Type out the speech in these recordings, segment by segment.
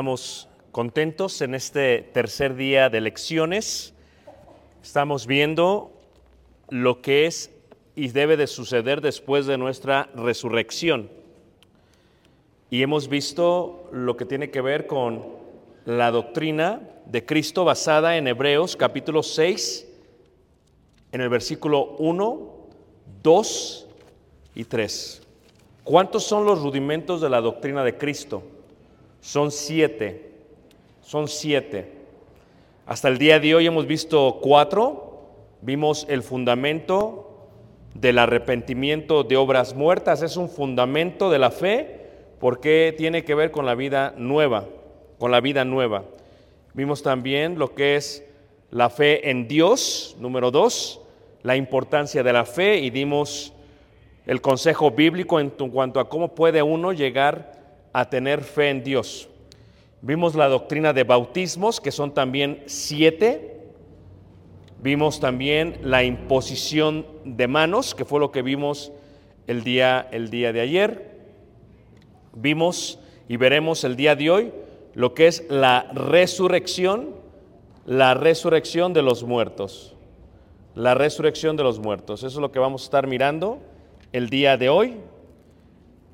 estamos contentos en este tercer día de lecciones. Estamos viendo lo que es y debe de suceder después de nuestra resurrección. Y hemos visto lo que tiene que ver con la doctrina de Cristo basada en Hebreos capítulo 6, en el versículo 1, 2 y 3. ¿Cuántos son los rudimentos de la doctrina de Cristo? Son siete. Son siete. Hasta el día de hoy hemos visto cuatro. Vimos el fundamento del arrepentimiento de obras muertas. Es un fundamento de la fe porque tiene que ver con la vida nueva, con la vida nueva. Vimos también lo que es la fe en Dios, número dos, la importancia de la fe y dimos el consejo bíblico en cuanto a cómo puede uno llegar a tener fe en Dios. Vimos la doctrina de bautismos, que son también siete. Vimos también la imposición de manos, que fue lo que vimos el día, el día de ayer. Vimos y veremos el día de hoy lo que es la resurrección, la resurrección de los muertos. La resurrección de los muertos. Eso es lo que vamos a estar mirando el día de hoy.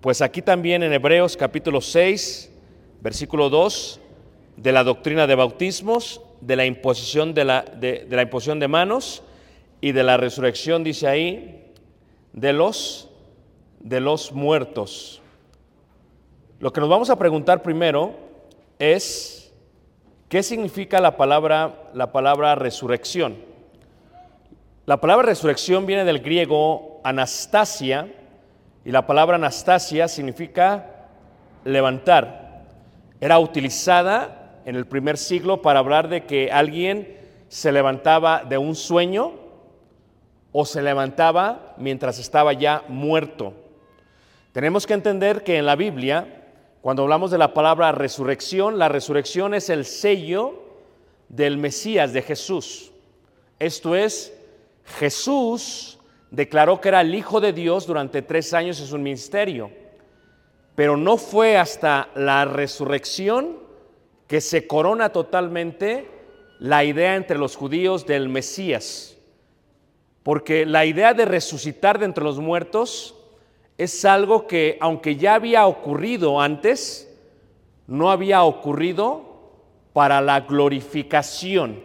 Pues aquí también en Hebreos capítulo 6, versículo 2, de la doctrina de bautismos, de la imposición de, la, de, la imposición de manos y de la resurrección, dice ahí, de los, de los muertos. Lo que nos vamos a preguntar primero es, ¿qué significa la palabra, la palabra resurrección? La palabra resurrección viene del griego anastasia y la palabra anastasia significa levantar. Era utilizada en el primer siglo para hablar de que alguien se levantaba de un sueño o se levantaba mientras estaba ya muerto. Tenemos que entender que en la Biblia, cuando hablamos de la palabra resurrección, la resurrección es el sello del Mesías, de Jesús. Esto es, Jesús declaró que era el Hijo de Dios durante tres años en su ministerio, pero no fue hasta la resurrección que se corona totalmente la idea entre los judíos del Mesías. Porque la idea de resucitar de entre los muertos es algo que, aunque ya había ocurrido antes, no había ocurrido para la glorificación.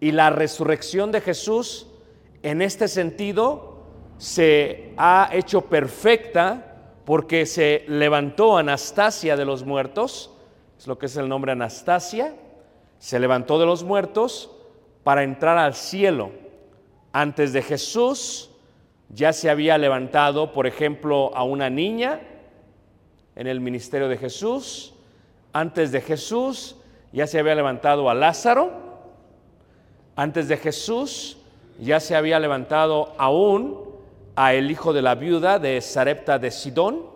Y la resurrección de Jesús, en este sentido, se ha hecho perfecta porque se levantó Anastasia de los muertos, es lo que es el nombre Anastasia, se levantó de los muertos para entrar al cielo. Antes de Jesús ya se había levantado, por ejemplo, a una niña en el ministerio de Jesús. Antes de Jesús ya se había levantado a Lázaro. Antes de Jesús ya se había levantado aún a el hijo de la viuda de Sarepta de Sidón.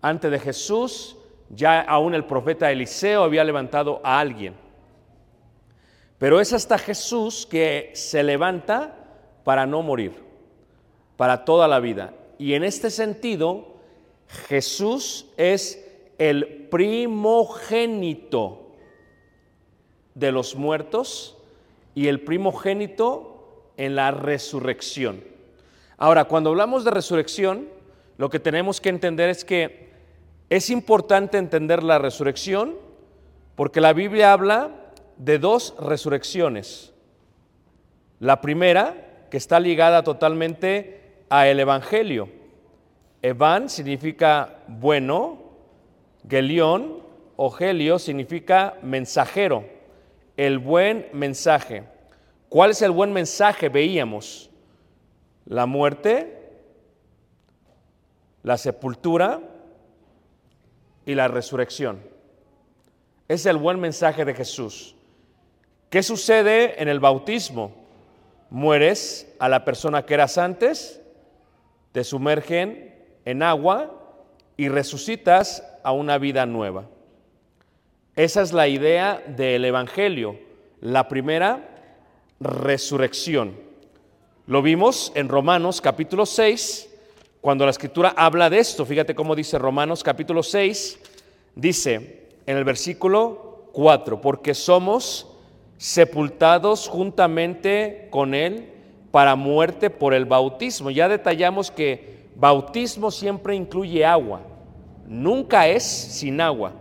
Antes de Jesús ya aún el profeta Eliseo había levantado a alguien. Pero es hasta Jesús que se levanta para no morir, para toda la vida. Y en este sentido, Jesús es el primogénito de los muertos y el primogénito en la resurrección. Ahora, cuando hablamos de resurrección, lo que tenemos que entender es que es importante entender la resurrección porque la Biblia habla de dos resurrecciones. La primera, que está ligada totalmente a el Evangelio. Evan significa bueno, Gelión o Gelio significa mensajero, el buen mensaje. ¿Cuál es el buen mensaje? Veíamos la muerte, la sepultura y la resurrección. Es el buen mensaje de Jesús. ¿Qué sucede en el bautismo? Mueres a la persona que eras antes, te sumergen en agua y resucitas a una vida nueva. Esa es la idea del Evangelio, la primera resurrección. Lo vimos en Romanos capítulo 6, cuando la escritura habla de esto. Fíjate cómo dice Romanos capítulo 6, dice en el versículo 4, porque somos sepultados juntamente con Él para muerte por el bautismo. Ya detallamos que bautismo siempre incluye agua, nunca es sin agua.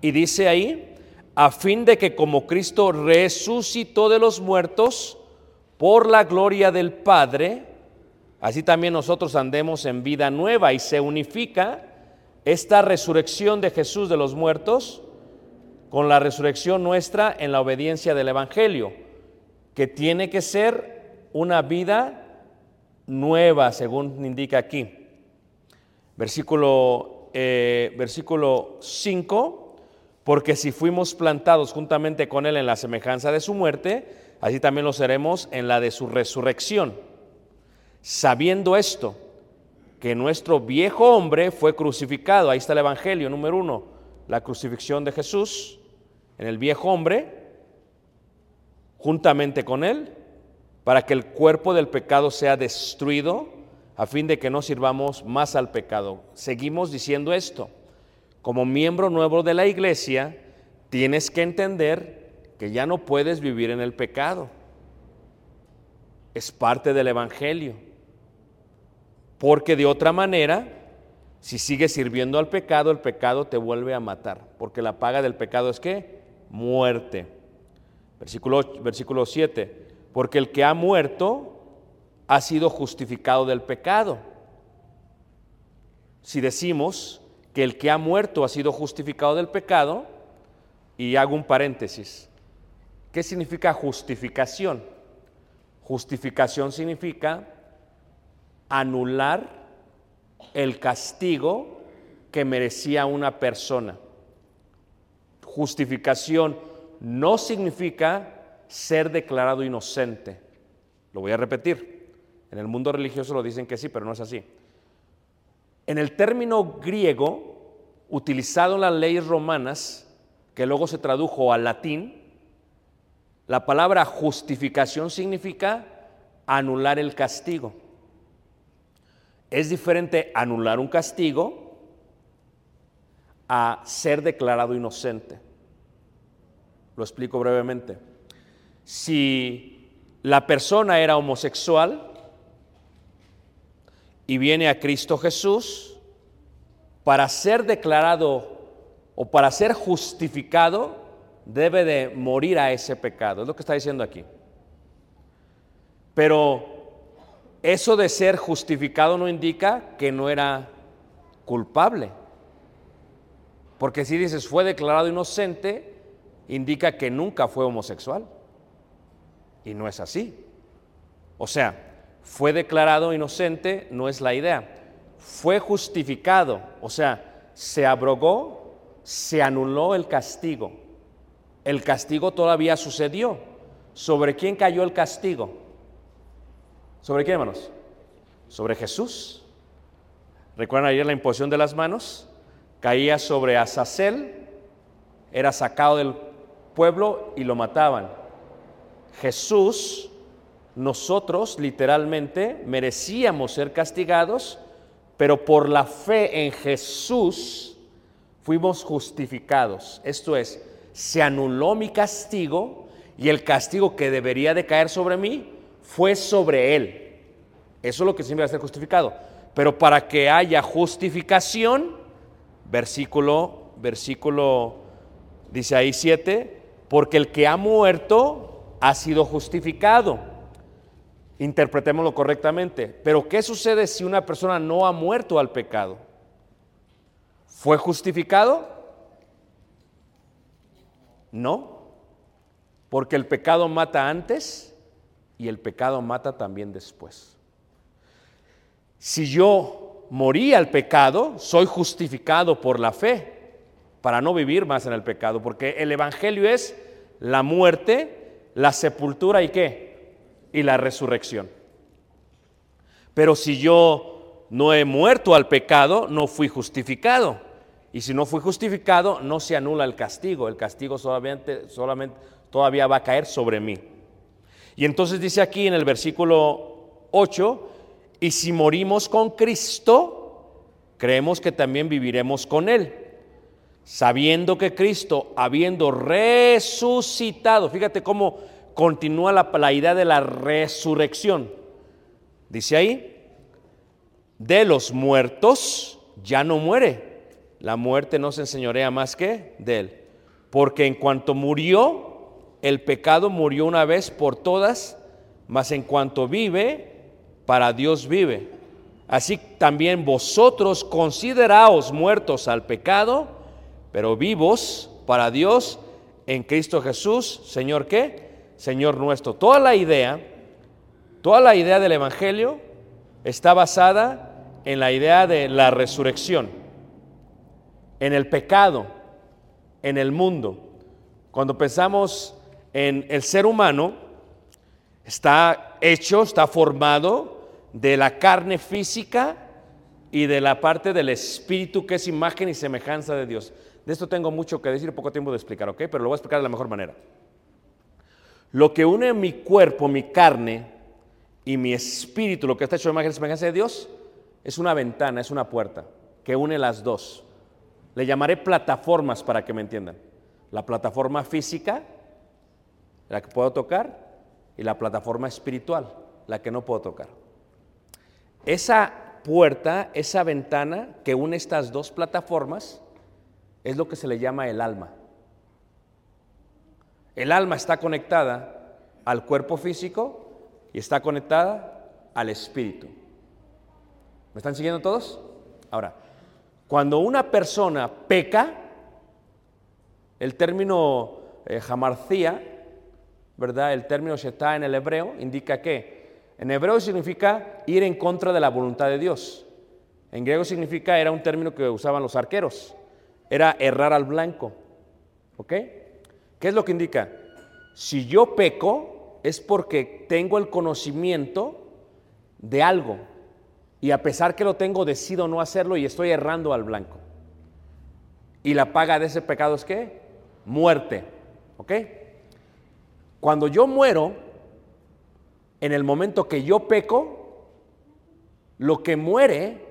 Y dice ahí, a fin de que como Cristo resucitó de los muertos por la gloria del Padre, así también nosotros andemos en vida nueva y se unifica esta resurrección de Jesús de los muertos con la resurrección nuestra en la obediencia del Evangelio, que tiene que ser una vida nueva, según indica aquí. Versículo, eh, versículo 5, porque si fuimos plantados juntamente con Él en la semejanza de su muerte, así también lo seremos en la de su resurrección. Sabiendo esto, que nuestro viejo hombre fue crucificado, ahí está el Evangelio número uno, la crucifixión de Jesús en el viejo hombre, juntamente con él, para que el cuerpo del pecado sea destruido, a fin de que no sirvamos más al pecado. Seguimos diciendo esto. Como miembro nuevo de la iglesia, tienes que entender que ya no puedes vivir en el pecado. Es parte del Evangelio. Porque de otra manera, si sigues sirviendo al pecado, el pecado te vuelve a matar. Porque la paga del pecado es qué? Muerte. Versículo, versículo 7. Porque el que ha muerto ha sido justificado del pecado. Si decimos que el que ha muerto ha sido justificado del pecado, y hago un paréntesis, ¿qué significa justificación? Justificación significa anular el castigo que merecía una persona. Justificación no significa ser declarado inocente. Lo voy a repetir. En el mundo religioso lo dicen que sí, pero no es así. En el término griego, utilizado en las leyes romanas, que luego se tradujo al latín, la palabra justificación significa anular el castigo. Es diferente anular un castigo a ser declarado inocente. Lo explico brevemente. Si la persona era homosexual y viene a Cristo Jesús, para ser declarado o para ser justificado, debe de morir a ese pecado. Es lo que está diciendo aquí. Pero eso de ser justificado no indica que no era culpable. Porque si dices fue declarado inocente, indica que nunca fue homosexual. Y no es así. O sea, fue declarado inocente no es la idea. Fue justificado, o sea, se abrogó, se anuló el castigo. El castigo todavía sucedió. ¿Sobre quién cayó el castigo? ¿Sobre quién, hermanos? Sobre Jesús. ¿Recuerdan ayer la imposición de las manos? Caía sobre Azazel, era sacado del pueblo y lo mataban. Jesús, nosotros literalmente merecíamos ser castigados, pero por la fe en Jesús fuimos justificados. Esto es, se anuló mi castigo y el castigo que debería de caer sobre mí fue sobre él. Eso es lo que significa ser justificado. Pero para que haya justificación, versículo, versículo, dice ahí 7, porque el que ha muerto ha sido justificado. Interpretémoslo correctamente. Pero ¿qué sucede si una persona no ha muerto al pecado? ¿Fue justificado? No, porque el pecado mata antes y el pecado mata también después. Si yo morí al pecado, soy justificado por la fe para no vivir más en el pecado, porque el Evangelio es la muerte, la sepultura y qué? Y la resurrección. Pero si yo no he muerto al pecado, no fui justificado. Y si no fui justificado, no se anula el castigo. El castigo solamente, solamente todavía va a caer sobre mí. Y entonces dice aquí en el versículo 8, y si morimos con Cristo, creemos que también viviremos con Él. Sabiendo que Cristo, habiendo resucitado, fíjate cómo continúa la, la idea de la resurrección. Dice ahí, de los muertos ya no muere. La muerte no se enseñorea más que de Él. Porque en cuanto murió, el pecado murió una vez por todas, mas en cuanto vive, para Dios vive. Así también vosotros consideraos muertos al pecado, pero vivos para Dios en Cristo Jesús, Señor qué? Señor nuestro. Toda la idea, toda la idea del Evangelio está basada en la idea de la resurrección, en el pecado, en el mundo. Cuando pensamos en el ser humano, está hecho, está formado de la carne física y de la parte del espíritu que es imagen y semejanza de Dios. De esto tengo mucho que decir, poco tiempo de explicar, ¿ok? Pero lo voy a explicar de la mejor manera. Lo que une mi cuerpo, mi carne y mi espíritu, lo que está hecho de imagen y semejanza de Dios, es una ventana, es una puerta que une las dos. Le llamaré plataformas para que me entiendan. La plataforma física, la que puedo tocar, y la plataforma espiritual, la que no puedo tocar. Esa puerta, esa ventana que une estas dos plataformas, es lo que se le llama el alma. El alma está conectada al cuerpo físico y está conectada al espíritu. ¿Me están siguiendo todos? Ahora, cuando una persona peca, el término eh, jamarcía, ¿verdad? El término está en el hebreo indica que en hebreo significa ir en contra de la voluntad de Dios. En griego significa, era un término que usaban los arqueros, era errar al blanco. ¿Ok? ¿Qué es lo que indica? Si yo peco es porque tengo el conocimiento de algo y a pesar que lo tengo decido no hacerlo y estoy errando al blanco. Y la paga de ese pecado es qué? Muerte. ¿Ok? Cuando yo muero, en el momento que yo peco, lo que muere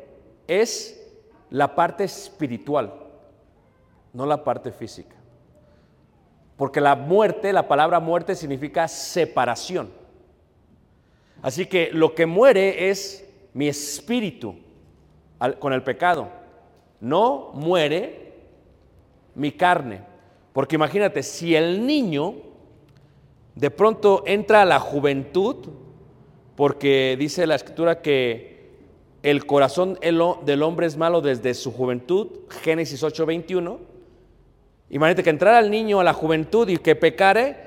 es la parte espiritual, no la parte física. Porque la muerte, la palabra muerte significa separación. Así que lo que muere es mi espíritu con el pecado. No muere mi carne. Porque imagínate, si el niño de pronto entra a la juventud, porque dice la escritura que el corazón del hombre es malo desde su juventud, Génesis 8:21. Imagínate que entrara el niño a la juventud y que pecare,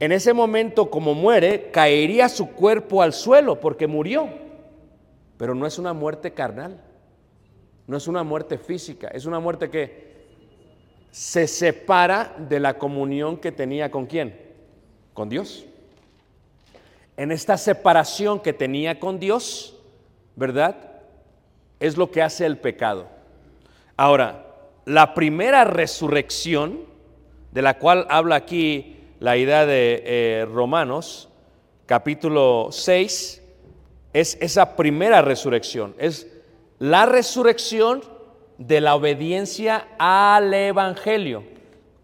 en ese momento como muere, caería su cuerpo al suelo porque murió. Pero no es una muerte carnal, no es una muerte física, es una muerte que se separa de la comunión que tenía con quién, con Dios. En esta separación que tenía con Dios, ¿verdad? Es lo que hace el pecado. Ahora, la primera resurrección, de la cual habla aquí la idea de eh, Romanos, capítulo 6, es esa primera resurrección, es la resurrección de la obediencia al Evangelio.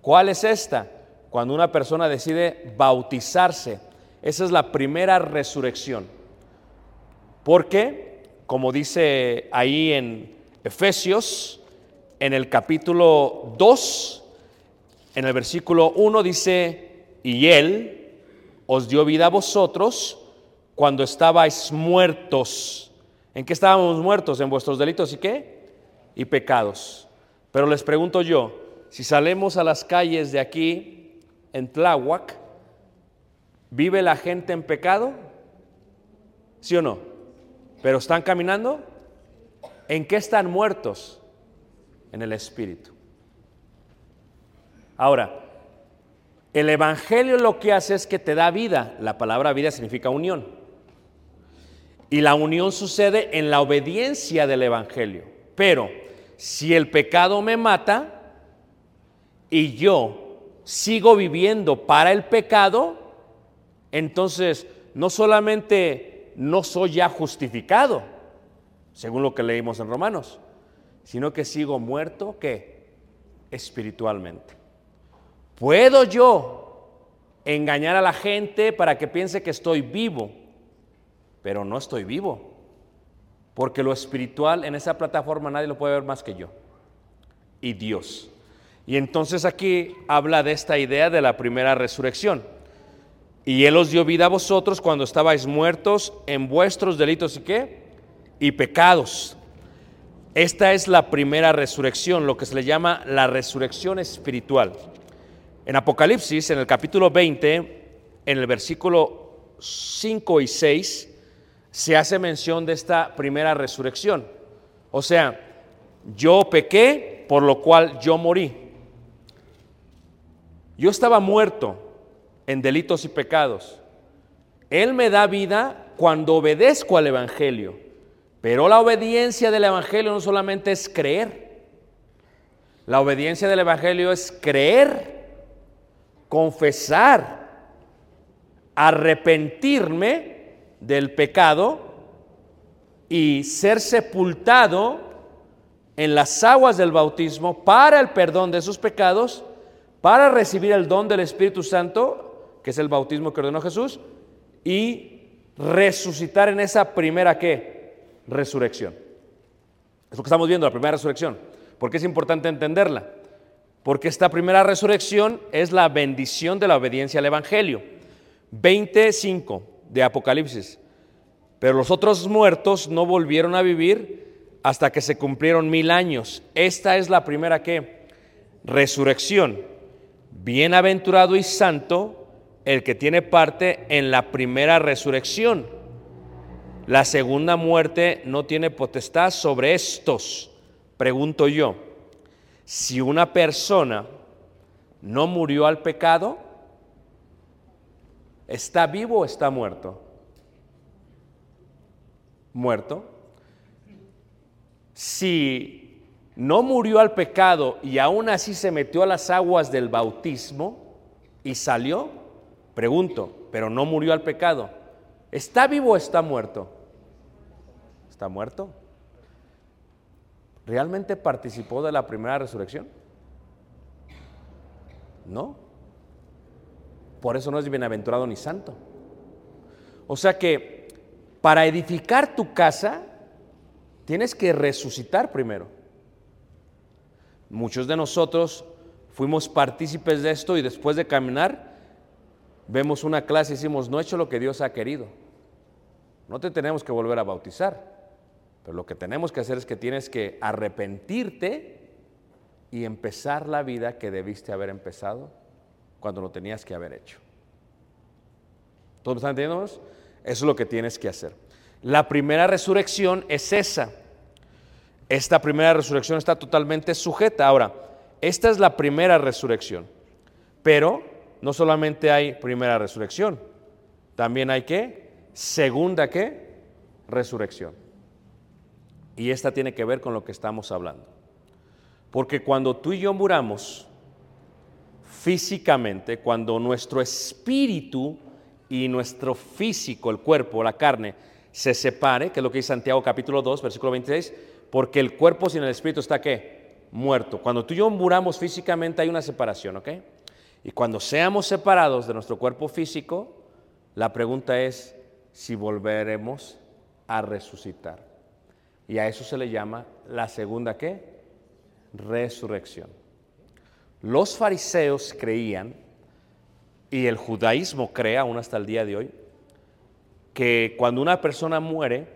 ¿Cuál es esta? Cuando una persona decide bautizarse esa es la primera resurrección. Porque, como dice ahí en Efesios, en el capítulo 2, en el versículo 1 dice, y Él os dio vida a vosotros cuando estabais muertos. ¿En qué estábamos muertos? En vuestros delitos y qué? Y pecados. Pero les pregunto yo, si salemos a las calles de aquí, en Tláhuac, ¿Vive la gente en pecado? ¿Sí o no? ¿Pero están caminando? ¿En qué están muertos? En el Espíritu. Ahora, el Evangelio lo que hace es que te da vida. La palabra vida significa unión. Y la unión sucede en la obediencia del Evangelio. Pero si el pecado me mata y yo sigo viviendo para el pecado, entonces no solamente no soy ya justificado, según lo que leímos en Romanos, sino que sigo muerto, ¿qué? Espiritualmente. ¿Puedo yo engañar a la gente para que piense que estoy vivo? Pero no estoy vivo, porque lo espiritual en esa plataforma nadie lo puede ver más que yo y Dios. Y entonces aquí habla de esta idea de la primera resurrección. Y Él os dio vida a vosotros cuando estabais muertos en vuestros delitos y qué? Y pecados. Esta es la primera resurrección, lo que se le llama la resurrección espiritual. En Apocalipsis, en el capítulo 20, en el versículo 5 y 6, se hace mención de esta primera resurrección. O sea, yo pequé, por lo cual yo morí. Yo estaba muerto, en delitos y pecados. Él me da vida cuando obedezco al Evangelio. Pero la obediencia del Evangelio no solamente es creer. La obediencia del Evangelio es creer, confesar, arrepentirme del pecado y ser sepultado en las aguas del bautismo para el perdón de sus pecados, para recibir el don del Espíritu Santo que es el bautismo que ordenó Jesús, y resucitar en esa primera qué? Resurrección. Es lo que estamos viendo, la primera resurrección. ¿Por qué es importante entenderla? Porque esta primera resurrección es la bendición de la obediencia al Evangelio. 25 de Apocalipsis. Pero los otros muertos no volvieron a vivir hasta que se cumplieron mil años. Esta es la primera qué? Resurrección. Bienaventurado y santo el que tiene parte en la primera resurrección. La segunda muerte no tiene potestad sobre estos. Pregunto yo, si una persona no murió al pecado, ¿está vivo o está muerto? Muerto. Si no murió al pecado y aún así se metió a las aguas del bautismo y salió, Pregunto, pero no murió al pecado. ¿Está vivo o está muerto? ¿Está muerto? ¿Realmente participó de la primera resurrección? No. Por eso no es bienaventurado ni santo. O sea que para edificar tu casa tienes que resucitar primero. Muchos de nosotros fuimos partícipes de esto y después de caminar vemos una clase y decimos, no he hecho lo que Dios ha querido. No te tenemos que volver a bautizar, pero lo que tenemos que hacer es que tienes que arrepentirte y empezar la vida que debiste haber empezado cuando lo tenías que haber hecho. ¿Todos entendiendo? Eso es lo que tienes que hacer. La primera resurrección es esa. Esta primera resurrección está totalmente sujeta. Ahora, esta es la primera resurrección. Pero no solamente hay primera resurrección, también hay que segunda qué? Resurrección. Y esta tiene que ver con lo que estamos hablando. Porque cuando tú y yo muramos físicamente, cuando nuestro espíritu y nuestro físico, el cuerpo, la carne, se separe, que es lo que dice Santiago capítulo 2, versículo 26, porque el cuerpo sin el espíritu está qué? Muerto. Cuando tú y yo muramos físicamente hay una separación, ¿ok? Y cuando seamos separados de nuestro cuerpo físico, la pregunta es si volveremos a resucitar. Y a eso se le llama la segunda qué? Resurrección. Los fariseos creían, y el judaísmo cree aún hasta el día de hoy, que cuando una persona muere,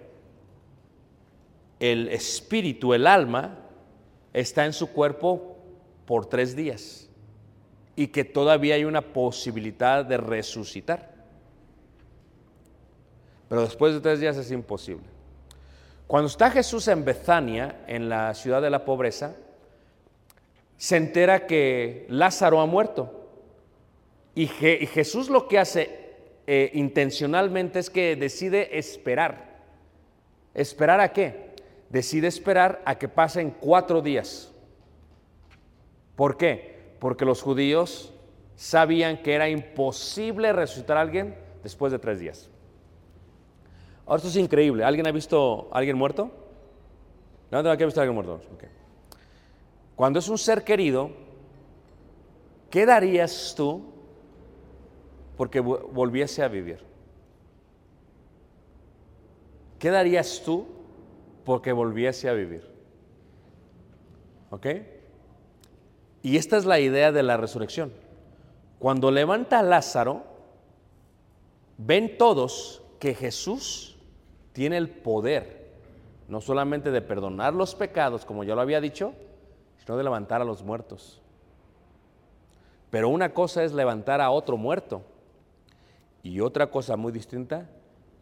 el espíritu, el alma, está en su cuerpo por tres días y que todavía hay una posibilidad de resucitar. Pero después de tres días es imposible. Cuando está Jesús en Betania, en la ciudad de la pobreza, se entera que Lázaro ha muerto. Y Jesús lo que hace eh, intencionalmente es que decide esperar. ¿Esperar a qué? Decide esperar a que pasen cuatro días. ¿Por qué? Porque los judíos sabían que era imposible resucitar a alguien después de tres días. Ahora esto es increíble. ¿Alguien ha visto a alguien muerto? Levanta la que ha visto a alguien muerto. Ok. Cuando es un ser querido, ¿qué darías tú porque vo- volviese a vivir? ¿Qué darías tú porque volviese a vivir? ¿Ok? Y esta es la idea de la resurrección. Cuando levanta a Lázaro, ven todos que Jesús tiene el poder, no solamente de perdonar los pecados, como ya lo había dicho, sino de levantar a los muertos. Pero una cosa es levantar a otro muerto y otra cosa muy distinta,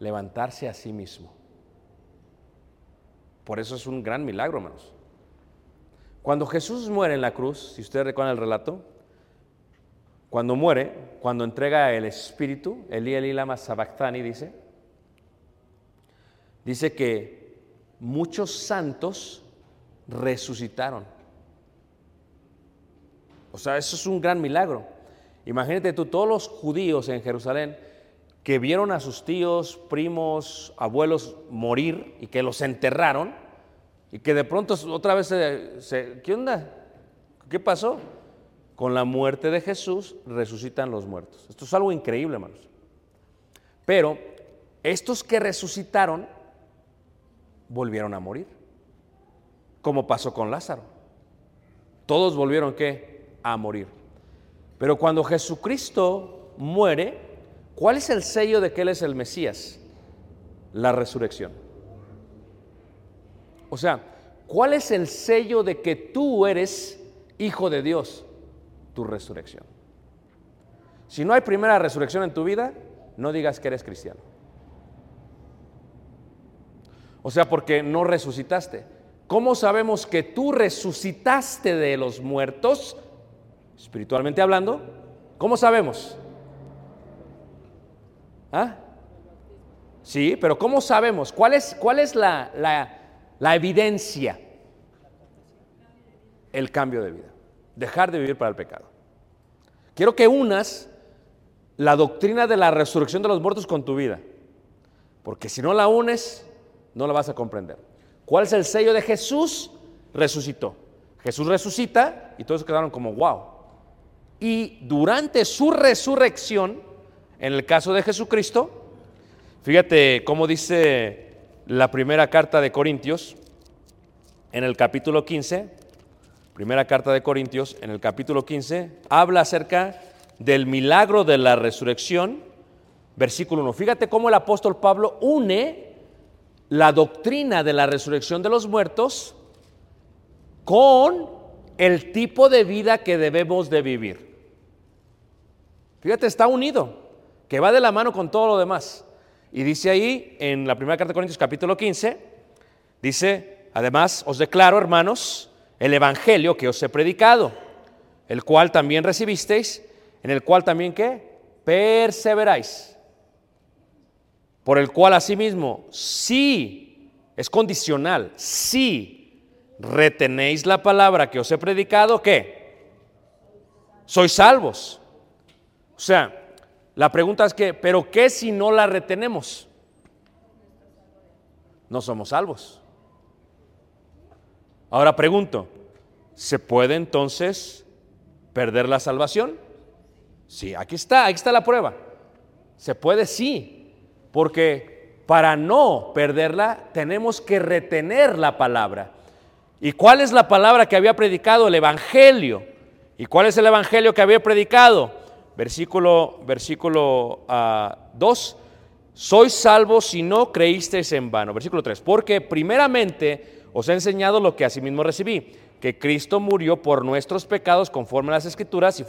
levantarse a sí mismo. Por eso es un gran milagro, hermanos. Cuando Jesús muere en la cruz, si ustedes recuerdan el relato, cuando muere, cuando entrega el Espíritu, Elí Elí lama sabachthani dice, dice que muchos santos resucitaron. O sea, eso es un gran milagro. Imagínate tú, todos los judíos en Jerusalén que vieron a sus tíos, primos, abuelos morir y que los enterraron y que de pronto otra vez se, se- ¿qué onda? ¿Qué pasó? Con la muerte de Jesús resucitan los muertos. Esto es algo increíble, hermanos. Pero estos que resucitaron volvieron a morir, como pasó con Lázaro. Todos volvieron ¿qué? a morir. Pero cuando Jesucristo muere, ¿cuál es el sello de que Él es el Mesías? La resurrección. O sea, ¿cuál es el sello de que tú eres hijo de Dios? Tu resurrección. Si no hay primera resurrección en tu vida, no digas que eres cristiano. O sea, porque no resucitaste. ¿Cómo sabemos que tú resucitaste de los muertos, espiritualmente hablando? ¿Cómo sabemos? ¿Ah? Sí, pero ¿cómo sabemos? ¿Cuál es, cuál es la, la- la evidencia? El cambio de vida. Dejar de vivir para el pecado. Quiero que unas la doctrina de la resurrección de los muertos con tu vida. Porque si no la unes, no la vas a comprender. ¿Cuál es el sello de Jesús? Resucitó. Jesús resucita y todos quedaron como wow. Y durante su resurrección, en el caso de Jesucristo, fíjate cómo dice la primera carta de Corintios, en el capítulo 15, primera carta de Corintios, en el capítulo 15, habla acerca del milagro de la resurrección versículo 1. Fíjate cómo el apóstol Pablo une la doctrina de la resurrección de los muertos con el tipo de vida que debemos de vivir. Fíjate, está unido, que va de la mano con todo lo demás. Y dice ahí en la primera carta de Corintios capítulo 15, dice, además os declaro, hermanos, el evangelio que os he predicado, el cual también recibisteis, en el cual también qué? Perseveráis. Por el cual asimismo, si, es condicional, si retenéis la palabra que os he predicado, ¿qué? Sois salvos. O sea, la pregunta es que, ¿pero qué si no la retenemos? No somos salvos. Ahora pregunto, ¿se puede entonces perder la salvación? Sí, aquí está, aquí está la prueba. Se puede, sí, porque para no perderla tenemos que retener la palabra. ¿Y cuál es la palabra que había predicado? El Evangelio. ¿Y cuál es el Evangelio que había predicado? Versículo, versículo 2. Sois salvos si no creísteis en vano. Versículo 3. Porque primeramente os he enseñado lo que asimismo recibí, que Cristo murió por nuestros pecados conforme a las escrituras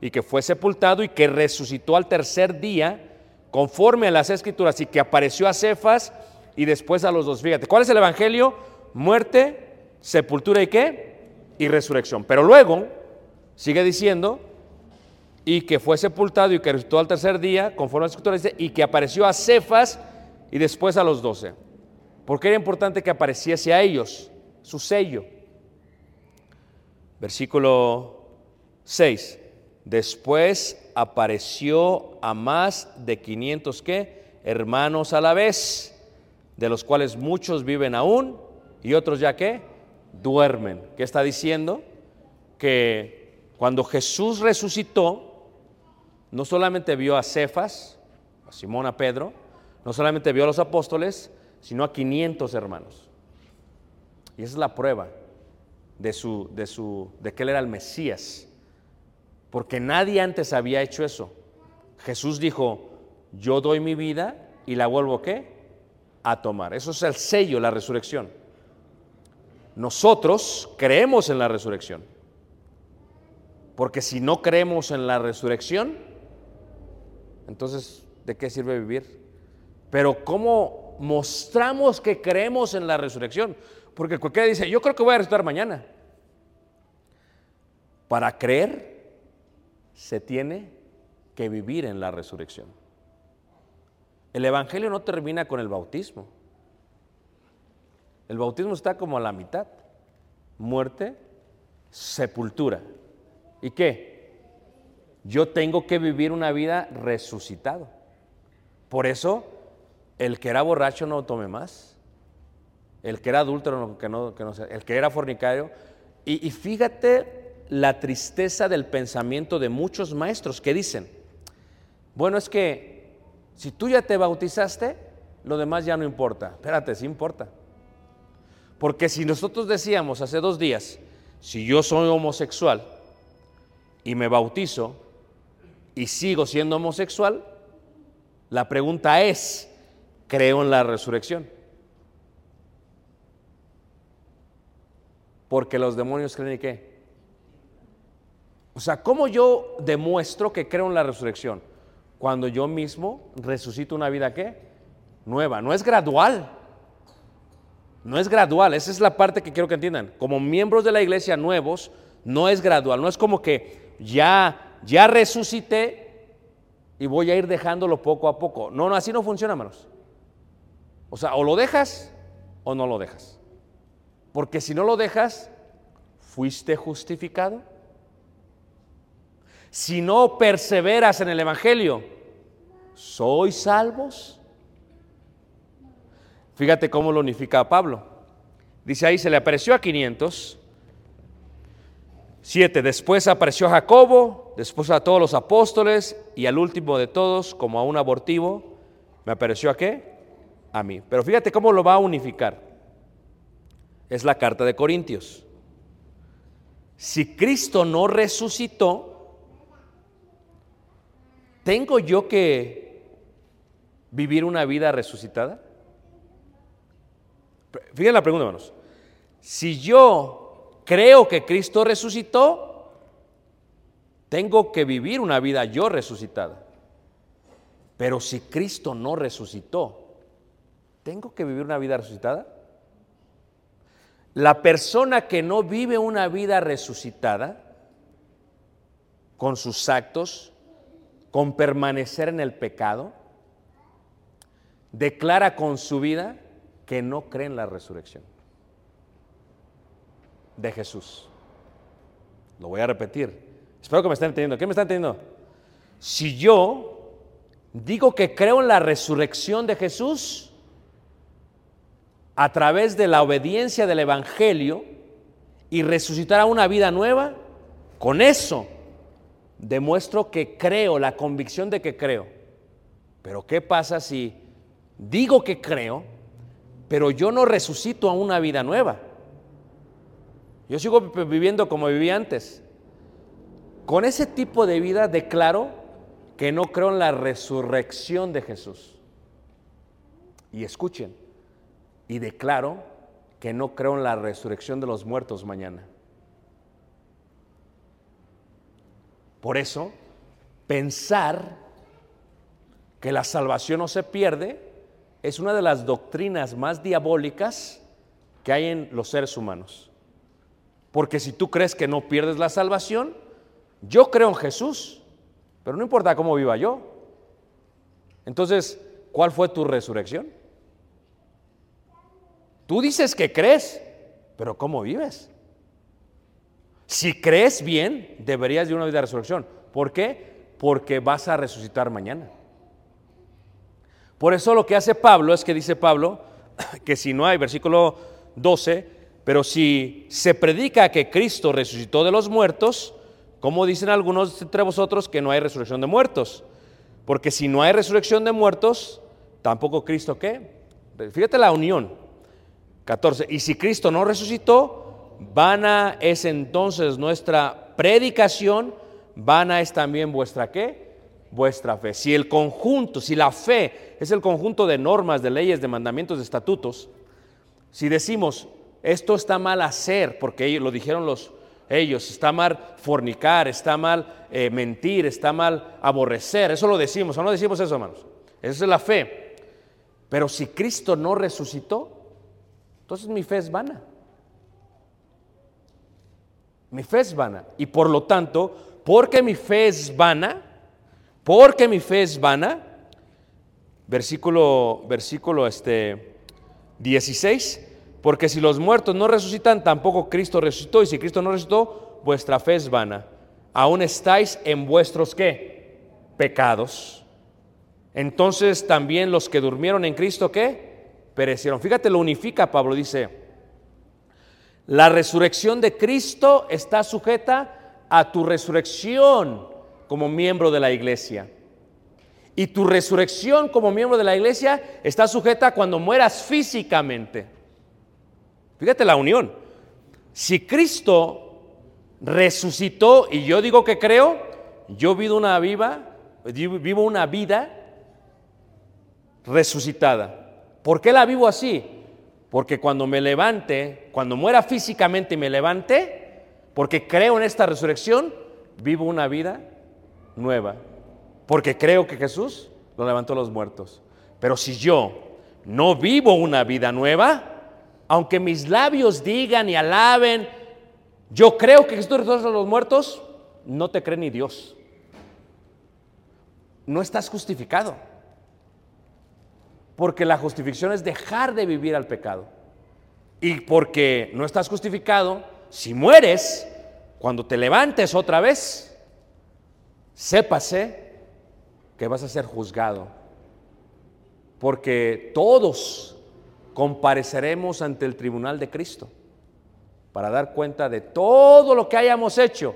y que fue sepultado y que resucitó al tercer día conforme a las escrituras y que apareció a Cefas y después a los dos. Fíjate, ¿cuál es el Evangelio? Muerte, sepultura y qué? Y resurrección. Pero luego sigue diciendo, y que fue sepultado y que resucitó al tercer día, conforme a las escrituras, y que apareció a Cefas y después a los doce. Porque era importante que apareciese a ellos, su sello. Versículo 6. Después apareció a más de 500 ¿qué? hermanos a la vez, de los cuales muchos viven aún y otros ya que duermen. ¿Qué está diciendo? Que cuando Jesús resucitó, no solamente vio a Cefas, a Simón, a Pedro, no solamente vio a los apóstoles, sino a 500 hermanos. Y esa es la prueba de, su, de, su, de que él era el Mesías, porque nadie antes había hecho eso. Jesús dijo, yo doy mi vida y la vuelvo qué? A tomar. Eso es el sello, la resurrección. Nosotros creemos en la resurrección. Porque si no creemos en la resurrección, entonces, ¿de qué sirve vivir? Pero ¿cómo mostramos que creemos en la resurrección? Porque cualquiera dice, yo creo que voy a resucitar mañana. Para creer, se tiene que vivir en la resurrección. El Evangelio no termina con el bautismo. El bautismo está como a la mitad. Muerte, sepultura. ¿Y qué? Yo tengo que vivir una vida resucitado. Por eso, el que era borracho no tome más. El que era adúltero, que no, que no sea. El que era fornicario. Y, y fíjate la tristeza del pensamiento de muchos maestros que dicen, bueno, es que si tú ya te bautizaste, lo demás ya no importa. Espérate, sí importa. Porque si nosotros decíamos hace dos días, si yo soy homosexual y me bautizo y sigo siendo homosexual, la pregunta es, ¿creo en la resurrección? Porque los demonios creen en qué? O sea, ¿cómo yo demuestro que creo en la resurrección? Cuando yo mismo resucito una vida qué? Nueva. No es gradual. No es gradual. Esa es la parte que quiero que entiendan. Como miembros de la iglesia nuevos, no es gradual. No es como que ya, ya resucité y voy a ir dejándolo poco a poco. No, no, así no funciona, hermanos. O sea, o lo dejas o no lo dejas. Porque si no lo dejas, fuiste justificado. Si no perseveras en el Evangelio, ¿sois salvos? Fíjate cómo lo unifica a Pablo. Dice ahí, se le apareció a 500. Siete, después apareció a Jacobo, después a todos los apóstoles y al último de todos, como a un abortivo, me apareció a qué? A mí. Pero fíjate cómo lo va a unificar. Es la carta de Corintios. Si Cristo no resucitó, tengo yo que vivir una vida resucitada? Fíjense la pregunta, hermanos. Si yo creo que Cristo resucitó, tengo que vivir una vida yo resucitada. Pero si Cristo no resucitó, ¿tengo que vivir una vida resucitada? La persona que no vive una vida resucitada, con sus actos, con permanecer en el pecado, declara con su vida que no cree en la resurrección de Jesús. Lo voy a repetir. Espero que me estén entendiendo. ¿Qué me están entendiendo? Si yo digo que creo en la resurrección de Jesús a través de la obediencia del Evangelio y resucitar a una vida nueva, con eso demuestro que creo, la convicción de que creo. Pero ¿qué pasa si digo que creo, pero yo no resucito a una vida nueva? Yo sigo viviendo como vivía antes. Con ese tipo de vida declaro que no creo en la resurrección de Jesús. Y escuchen, y declaro que no creo en la resurrección de los muertos mañana. Por eso, pensar que la salvación no se pierde es una de las doctrinas más diabólicas que hay en los seres humanos. Porque si tú crees que no pierdes la salvación, yo creo en Jesús, pero no importa cómo viva yo. Entonces, ¿cuál fue tu resurrección? Tú dices que crees, pero ¿cómo vives? Si crees bien, deberías de una vida de resurrección. ¿Por qué? Porque vas a resucitar mañana. Por eso lo que hace Pablo es que dice Pablo que si no hay, versículo 12, pero si se predica que Cristo resucitó de los muertos, como dicen algunos entre vosotros que no hay resurrección de muertos? Porque si no hay resurrección de muertos, tampoco Cristo qué? Fíjate la unión. 14. Y si Cristo no resucitó, vana es entonces nuestra predicación, vana es también vuestra qué? Vuestra fe. Si el conjunto, si la fe es el conjunto de normas, de leyes, de mandamientos, de estatutos, si decimos, esto está mal hacer, porque lo dijeron los, ellos, está mal fornicar, está mal eh, mentir, está mal aborrecer, eso lo decimos, o no decimos eso, hermanos. Esa es la fe. Pero si Cristo no resucitó, entonces mi fe es vana. Mi fe es vana. Y por lo tanto, porque mi fe es vana, porque mi fe es vana, versículo, versículo este, 16, porque si los muertos no resucitan, tampoco Cristo resucitó. Y si Cristo no resucitó, vuestra fe es vana. Aún estáis en vuestros qué? Pecados. Entonces también los que durmieron en Cristo, ¿qué? Perecieron. Fíjate, lo unifica Pablo, dice, la resurrección de Cristo está sujeta a tu resurrección como miembro de la iglesia. Y tu resurrección como miembro de la iglesia está sujeta cuando mueras físicamente. Fíjate la unión. Si Cristo resucitó y yo digo que creo, yo vivo una viva, vivo una vida resucitada. ¿Por qué la vivo así? Porque cuando me levante, cuando muera físicamente y me levante, porque creo en esta resurrección, vivo una vida nueva. Porque creo que Jesús lo levantó a los muertos. Pero si yo no vivo una vida nueva, aunque mis labios digan y alaben, yo creo que Jesús resucitó a los muertos, no te cree ni Dios. No estás justificado. Porque la justificación es dejar de vivir al pecado. Y porque no estás justificado, si mueres, cuando te levantes otra vez, sépase que vas a ser juzgado. Porque todos compareceremos ante el tribunal de Cristo para dar cuenta de todo lo que hayamos hecho.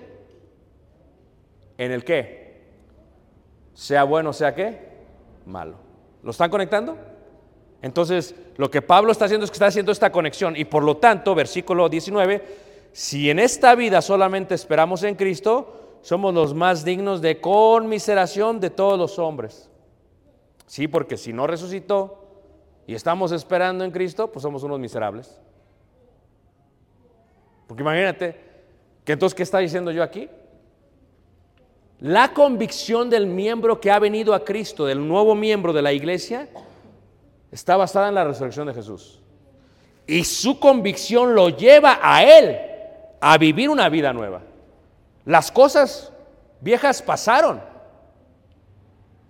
¿En el qué? Sea bueno, sea qué? Malo. ¿Lo están conectando? Entonces, lo que Pablo está haciendo es que está haciendo esta conexión y por lo tanto, versículo 19, si en esta vida solamente esperamos en Cristo, somos los más dignos de conmiseración de todos los hombres. Sí, porque si no resucitó y estamos esperando en Cristo, pues somos unos miserables. Porque imagínate, que entonces, ¿qué está diciendo yo aquí? La convicción del miembro que ha venido a Cristo, del nuevo miembro de la iglesia, está basada en la resurrección de Jesús. Y su convicción lo lleva a él a vivir una vida nueva. Las cosas viejas pasaron.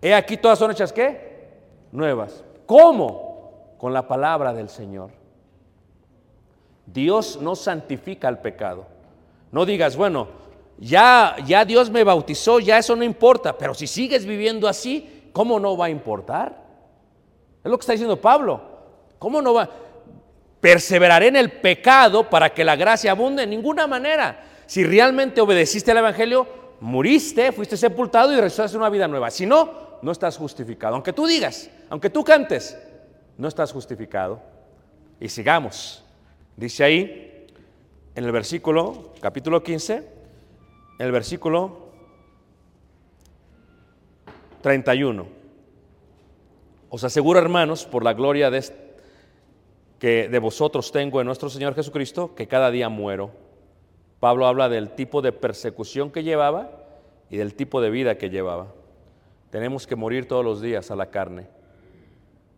He aquí todas son hechas qué? Nuevas. ¿Cómo? Con la palabra del Señor. Dios no santifica el pecado. No digas, bueno, ya, ya Dios me bautizó, ya eso no importa, pero si sigues viviendo así, ¿cómo no va a importar? Es lo que está diciendo Pablo. ¿Cómo no va? Perseveraré en el pecado para que la gracia abunde en ninguna manera. Si realmente obedeciste al Evangelio, muriste, fuiste sepultado y resucitaste una vida nueva. Si no, no estás justificado. Aunque tú digas, aunque tú cantes, no estás justificado. Y sigamos. Dice ahí, en el versículo, capítulo 15, en el versículo 31. Os aseguro, hermanos, por la gloria de que de vosotros tengo en nuestro Señor Jesucristo, que cada día muero. Pablo habla del tipo de persecución que llevaba y del tipo de vida que llevaba. Tenemos que morir todos los días a la carne.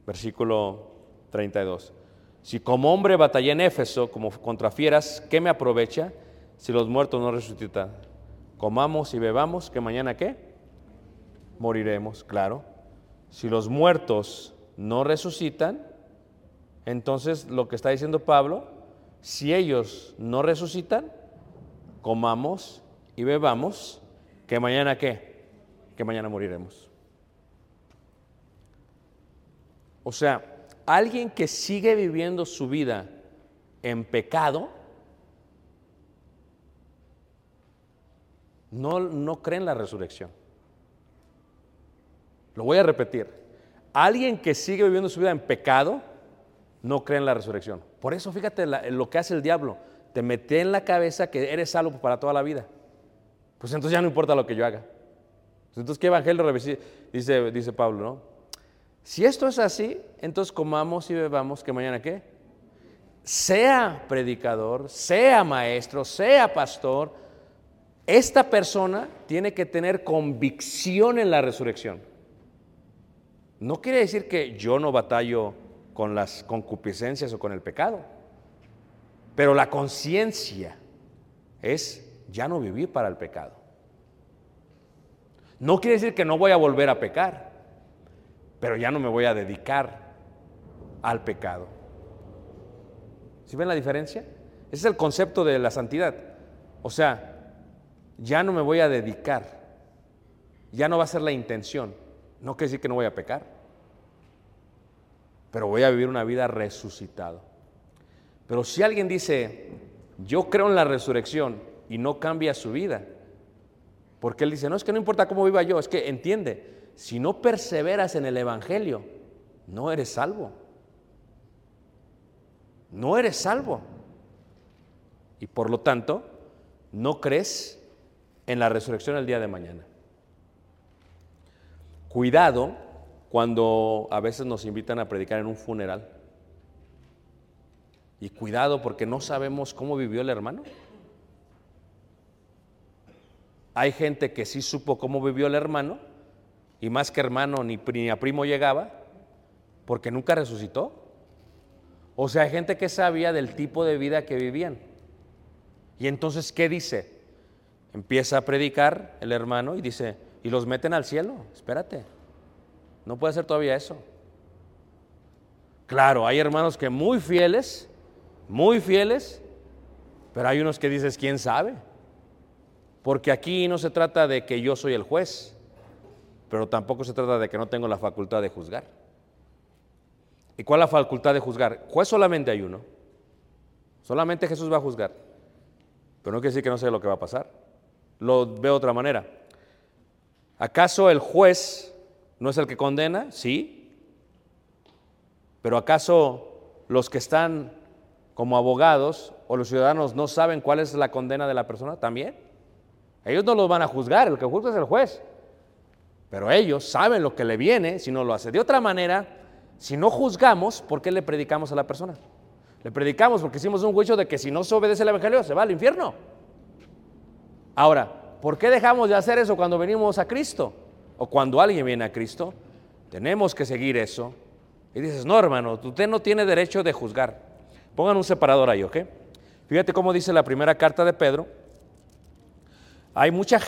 Versículo 32. Si como hombre batallé en Éfeso, como contra fieras, ¿qué me aprovecha si los muertos no resucitan? Comamos y bebamos, que mañana qué? Moriremos, claro. Si los muertos no resucitan, entonces lo que está diciendo Pablo, si ellos no resucitan, comamos y bebamos, que mañana qué? Que mañana moriremos. O sea, alguien que sigue viviendo su vida en pecado, no, no cree en la resurrección. Lo voy a repetir. Alguien que sigue viviendo su vida en pecado, no cree en la resurrección. Por eso fíjate lo que hace el diablo. Te mete en la cabeza que eres salvo para toda la vida. Pues entonces ya no importa lo que yo haga. Entonces, ¿qué evangelio dice, dice Pablo? ¿no? Si esto es así, entonces comamos y bebamos que mañana qué? Sea predicador, sea maestro, sea pastor, esta persona tiene que tener convicción en la resurrección. No quiere decir que yo no batallo con las concupiscencias o con el pecado, pero la conciencia es ya no vivir para el pecado. No quiere decir que no voy a volver a pecar pero ya no me voy a dedicar al pecado. ¿Sí ven la diferencia? Ese es el concepto de la santidad. O sea, ya no me voy a dedicar, ya no va a ser la intención. No quiere decir que no voy a pecar, pero voy a vivir una vida resucitado. Pero si alguien dice, yo creo en la resurrección y no cambia su vida, porque él dice, no, es que no importa cómo viva yo, es que entiende, si no perseveras en el Evangelio, no eres salvo. No eres salvo. Y por lo tanto, no crees en la resurrección el día de mañana. Cuidado cuando a veces nos invitan a predicar en un funeral. Y cuidado porque no sabemos cómo vivió el hermano. Hay gente que sí supo cómo vivió el hermano y más que hermano ni, ni a primo llegaba, porque nunca resucitó. O sea, hay gente que sabía del tipo de vida que vivían. Y entonces, ¿qué dice? Empieza a predicar el hermano y dice, y los meten al cielo. Espérate, no puede ser todavía eso. Claro, hay hermanos que muy fieles, muy fieles, pero hay unos que dices, ¿quién sabe? Porque aquí no se trata de que yo soy el juez pero tampoco se trata de que no tengo la facultad de juzgar. ¿Y cuál es la facultad de juzgar? Juez solamente hay uno. Solamente Jesús va a juzgar. Pero no quiere decir que no sé lo que va a pasar. Lo veo de otra manera. ¿Acaso el juez no es el que condena? Sí. Pero ¿acaso los que están como abogados o los ciudadanos no saben cuál es la condena de la persona? También. Ellos no los van a juzgar, el que juzga es el juez. Pero ellos saben lo que le viene si no lo hace. De otra manera, si no juzgamos, ¿por qué le predicamos a la persona? Le predicamos porque hicimos un juicio de que si no se obedece el Evangelio se va al infierno. Ahora, ¿por qué dejamos de hacer eso cuando venimos a Cristo? O cuando alguien viene a Cristo. Tenemos que seguir eso. Y dices, no hermano, usted no tiene derecho de juzgar. Pongan un separador ahí, ¿ok? Fíjate cómo dice la primera carta de Pedro. Hay mucha gente